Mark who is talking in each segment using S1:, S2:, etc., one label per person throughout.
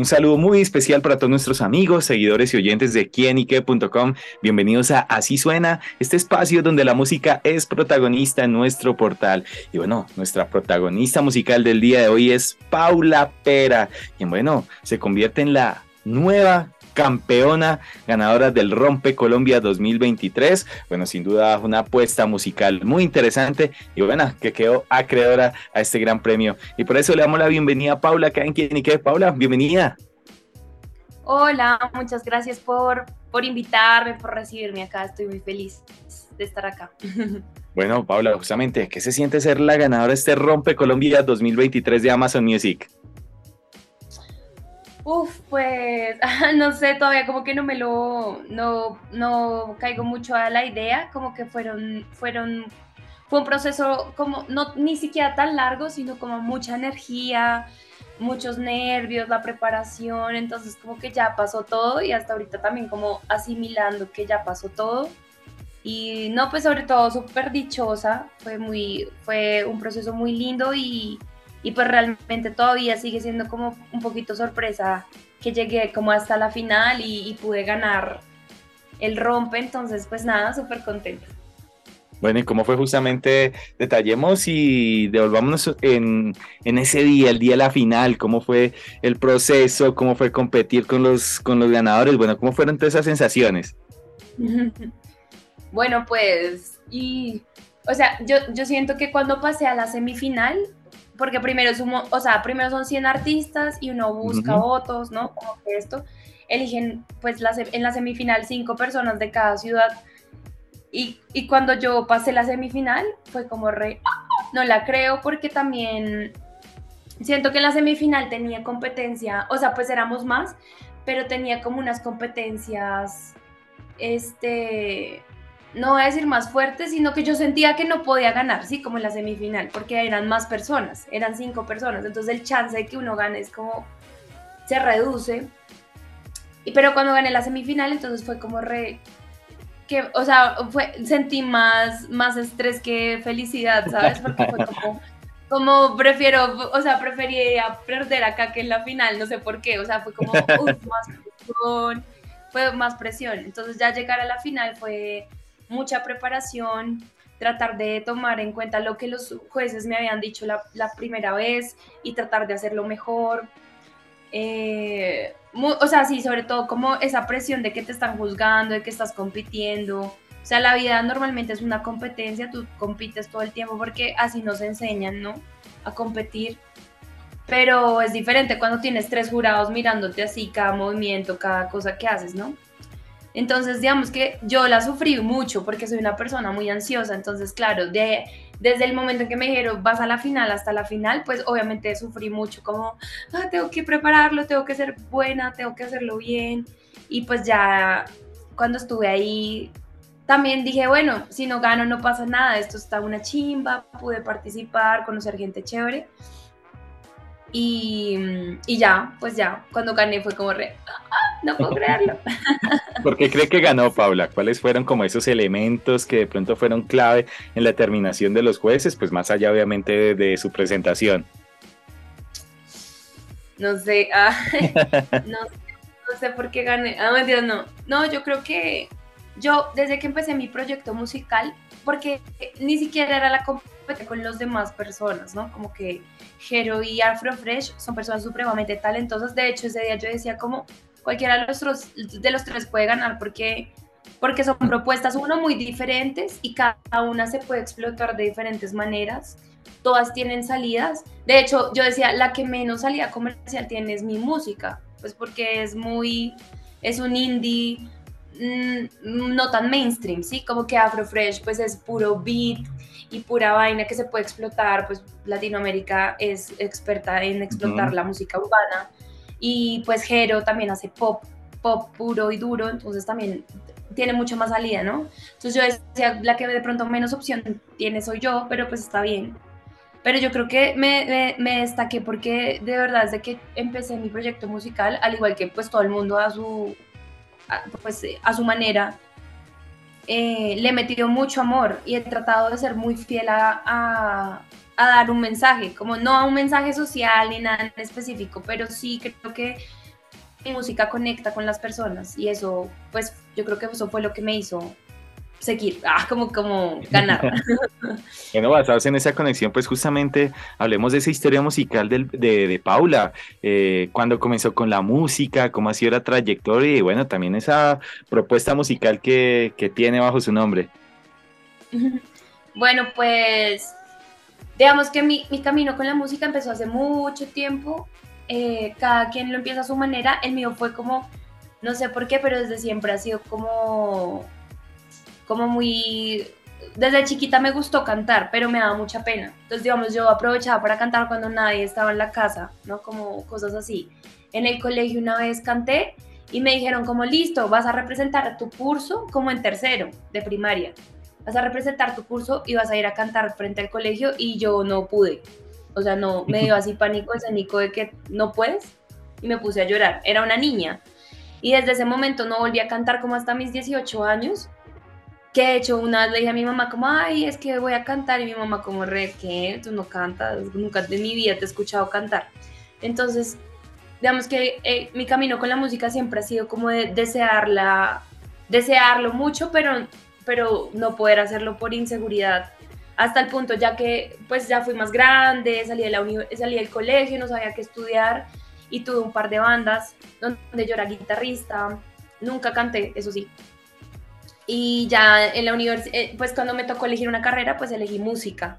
S1: Un saludo muy especial para todos nuestros amigos, seguidores y oyentes de quienique.com. Bienvenidos a Así Suena, este espacio donde la música es protagonista en nuestro portal. Y bueno, nuestra protagonista musical del día de hoy es Paula Pera, quien bueno, se convierte en la nueva campeona, ganadora del Rompe Colombia 2023. Bueno, sin duda una apuesta musical muy interesante y bueno, que quedó acreedora a este gran premio. Y por eso le damos la bienvenida a Paula, acá en Quién y qué. Paula, bienvenida.
S2: Hola, muchas gracias por, por invitarme, por recibirme acá. Estoy muy feliz de estar acá.
S1: Bueno, Paula, justamente, ¿qué se siente ser la ganadora de este Rompe Colombia 2023 de Amazon Music?
S2: Uf, pues no sé, todavía como que no me lo, no, no caigo mucho a la idea, como que fueron, fueron, fue un proceso como, no ni siquiera tan largo, sino como mucha energía, muchos nervios, la preparación, entonces como que ya pasó todo y hasta ahorita también como asimilando que ya pasó todo. Y no, pues sobre todo súper dichosa, fue muy, fue un proceso muy lindo y, y pues realmente todavía sigue siendo como un poquito sorpresa que llegué como hasta la final y, pude ganar el rompe, entonces pues nada, súper contenta.
S1: Bueno, ¿y cómo fue justamente? Detallemos y devolvámonos en, en, ese día, el día de la final, cómo fue el proceso, cómo fue competir con los, con los ganadores, bueno, cómo fueron todas esas sensaciones.
S2: bueno, pues, y, o sea, yo, yo siento que cuando pasé a la semifinal, porque primero, sumo, o sea, primero son 100 artistas y uno busca votos, ¿no? Como que esto, eligen pues en la semifinal cinco personas de cada ciudad. Y, y, cuando yo pasé la semifinal, fue como re, no la creo porque también siento que en la semifinal tenía competencia, o sea, pues éramos más, pero tenía como unas competencias, este, no voy a decir más fuerte, sino que yo sentía que no podía ganar, sí, como en la semifinal, porque eran más personas, eran cinco personas, entonces el chance de que uno gane es como, se reduce. Y, pero cuando gané la semifinal, entonces fue como re, que, o sea, fue, sentí más, más estrés que felicidad, ¿sabes? Porque fue como, como prefiero, o sea, prefería perder acá que en la final, no sé por qué, o sea, fue como, uff, más presión, fue más presión. Entonces ya llegar a la final fue mucha preparación, tratar de tomar en cuenta lo que los jueces me habían dicho la, primera vez y tratar de hacerlo mejor. Eh, o sea, sí, sobre todo como esa presión de que te están juzgando, de que estás compitiendo. O sea, la vida normalmente es una competencia, tú compites todo el tiempo porque así nos enseñan, ¿no? A competir. Pero es diferente cuando tienes tres jurados mirándote así cada movimiento, cada cosa que haces, ¿no? Entonces, digamos que yo la sufrí mucho porque soy una persona muy ansiosa. Entonces, claro, de, desde el momento en que me dijeron vas a la final hasta la final, pues obviamente sufrí mucho, como ah, tengo que prepararlo, tengo que ser buena, tengo que hacerlo bien. Y pues ya cuando estuve ahí, también dije, bueno, si no gano no pasa nada, esto está una chimba, pude participar, conocer gente chévere. Y, y ya, pues ya, cuando gané fue como re, no puedo creerlo.
S1: ¿Por qué cree que ganó Paula? ¿Cuáles fueron como esos elementos que de pronto fueron clave en la terminación de los jueces? Pues más allá obviamente de, su presentación.
S2: No sé, ah, no, sé por qué gané. Ah, mentira, no. No, yo creo que yo desde que empecé mi proyecto musical, porque ni siquiera era la competencia con los demás personas, ¿no? Como que Jero y Afro Fresh son personas supremamente talentosas. De hecho, ese día yo decía como, cualquiera de los, de los tres puede ganar porque, porque son propuestas, uno, muy diferentes y cada una se puede explotar de diferentes maneras. Todas tienen salidas. De hecho, yo decía, la que menos salida comercial tiene es mi música, pues porque es muy, es un indie mm, no tan mainstream, ¿sí? Como que Afrofresh pues es puro beat y pura vaina que se puede explotar, pues Latinoamérica es experta en explotar la música urbana y pues Jero también hace pop, pop puro y duro, entonces también tiene mucho más salida, ¿no? Entonces yo decía, la que de pronto menos opción tiene soy yo, pero pues está bien. pero yo creo que me, me, destaqué porque de verdad desde que empecé mi proyecto musical, al igual que pues todo el mundo a su, pues, a su manera, eh, le he metido mucho amor y he tratado de ser muy fiel a, a, dar un mensaje, como no a un mensaje social ni nada en específico, pero sí creo que mi música conecta con las personas y eso, pues yo creo que eso fue lo que me hizo seguir, ah, como, como ganar.
S1: bueno, basados en esa conexión, pues justamente hablemos de esa historia musical de, de, Paula, eh, cuando comenzó con la música, cómo ha sido la trayectoria y bueno, también esa propuesta musical que, que tiene bajo su nombre.
S2: Bueno, pues digamos que mi, mi, camino con la música empezó hace mucho tiempo, eh, cada quien lo empieza a su manera, el mío fue como, no sé por qué, pero desde siempre ha sido como como muy... Desde chiquita me gustó cantar, pero me daba mucha pena. Entonces, digamos, yo aprovechaba para cantar cuando nadie estaba en la casa, ¿no? Como cosas así. En el colegio una vez canté y me dijeron como, listo, vas a representar tu curso como en tercero de primaria. Vas a representar tu curso y vas a ir a cantar frente al colegio y yo no pude. O sea, no, me dio así pánico escénico de que no puedes y me puse a llorar. Era una niña. Y desde ese momento no volví a cantar como hasta mis 18 años que de hecho una vez le dije a mi mamá como, ay, es que voy a cantar y mi mamá como, re, ¿qué? Tú no cantas, nunca de mi vida te he escuchado cantar. Entonces, digamos que eh, mi camino con la música siempre ha sido como de desearla, desearlo mucho, pero, pero no poder hacerlo por inseguridad. Hasta el punto ya que pues ya fui más grande, salí, de la salí del colegio, no sabía qué estudiar y tuve un par de bandas donde yo era guitarrista. Nunca canté, eso sí, y ya en la universidad, eh, pues cuando me tocó elegir una carrera, pues elegí música.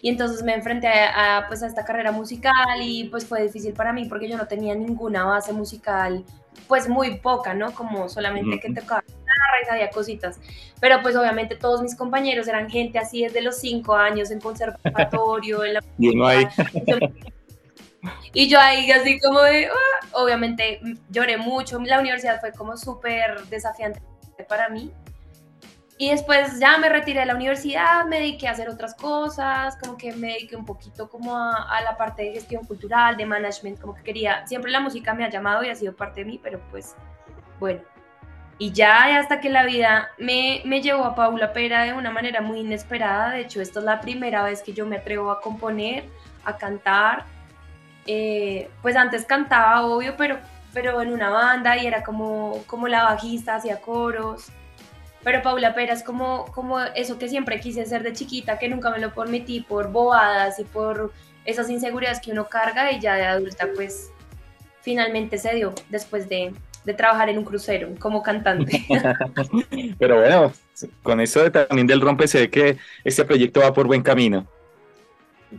S2: Y entonces me enfrenté a, pues a esta carrera musical y pues fue difícil para mí porque yo no tenía ninguna base musical, pues muy poca, ¿no? Como solamente que tocaba y sabía cositas. Pero pues obviamente todos mis compañeros eran gente así desde los cinco años en conservatorio, en la...
S1: Y uno ahí...
S2: Y yo ahí así como de, ah", obviamente lloré mucho, la universidad fue como súper desafiante para mí, y después ya me retiré de la universidad, me dediqué a hacer otras cosas, como que me dediqué un poquito como a, la parte de gestión cultural, de management, como que quería, siempre la música me ha llamado y ha sido parte de mí, pero pues bueno. Y ya hasta que la vida me, me llevó a Paula Pera de una manera muy inesperada, de hecho esta es la primera vez que yo me atrevo a componer, a cantar. Eh, pues antes cantaba, obvio, pero, pero en una banda y era como, como la bajista, hacía coros pero Paula Pera es como, como eso que siempre quise hacer de chiquita, que nunca me lo permití por bobadas y por esas inseguridades que uno carga y ya de adulta pues finalmente se dio después de, de trabajar en un crucero como cantante.
S1: Pero bueno, con eso también del rompe se ve que este proyecto va por buen camino.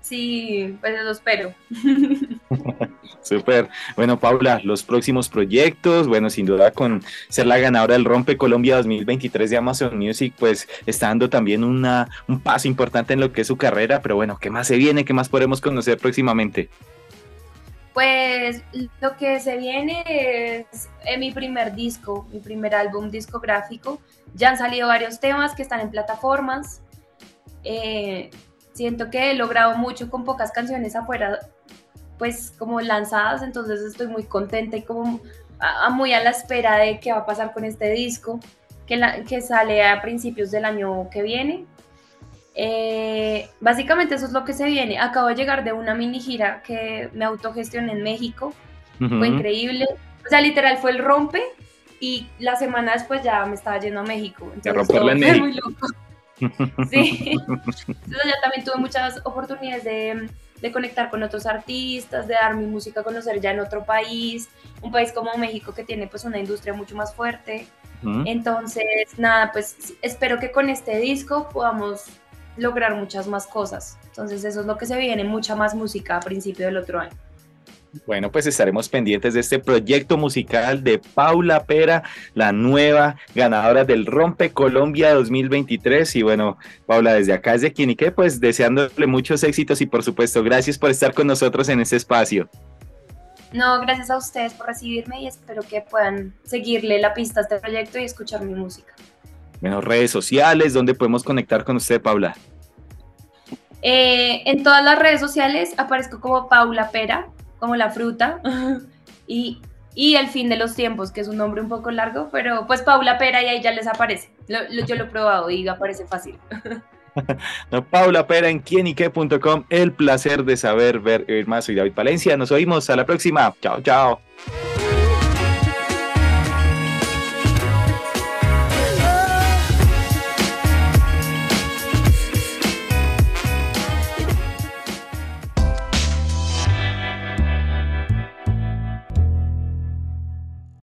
S2: Sí, pues lo espero.
S1: Súper. Bueno, Paula, los próximos proyectos, bueno, sin duda con ser la ganadora del Rompe Colombia 2023 de Amazon Music, pues está dando también una, un paso importante en lo que es su carrera, pero bueno, ¿qué más se viene? ¿Qué más podremos conocer próximamente?
S2: Pues lo que se viene es en mi primer disco, mi primer álbum discográfico. Ya han salido varios temas que están en plataformas. Eh, siento que he logrado mucho con pocas canciones afuera, pues como lanzadas, entonces estoy muy contenta y como muy a la espera de qué va a pasar con este disco que sale a principios del año que viene. Eh, básicamente eso es lo que se viene. Acabo de llegar de una mini gira que me autogestioné en México. Fue increíble. O sea, literal fue el rompe y la semana después ya me estaba yendo a México.
S1: Entonces, fue muy loco.
S2: Sí. Entonces ya también tuve muchas oportunidades de, de, conectar con otros artistas, de dar mi música a conocer ya en otro país, un país como México que tiene pues una industria mucho más fuerte. Entonces, nada, pues espero que con este disco podamos lograr muchas más cosas. Entonces eso es lo que se viene, mucha más música a principio del otro año.
S1: Bueno, pues estaremos pendientes de este proyecto musical de Paula Pera, la nueva ganadora del Rompe Colombia 2023. Y bueno, Paula, desde acá, desde Quinique, pues deseándole muchos éxitos y por supuesto, gracias por estar con nosotros en este espacio.
S2: No, gracias a ustedes por recibirme y espero que puedan seguirle la pista a este proyecto y escuchar mi música.
S1: Bueno, redes sociales, ¿dónde podemos conectar con usted, Paula?
S2: Eh, en todas las redes sociales aparezco como Paula Pera, como la fruta, y, El fin de los tiempos, que es un nombre un poco largo, pero pues Paula Pera y ahí ya les aparece. yo lo he probado y aparece fácil.
S1: Paula Pera en quienique.com. El placer de saber ver más. Soy David Palencia. Nos oímos a la próxima. Chao, chao.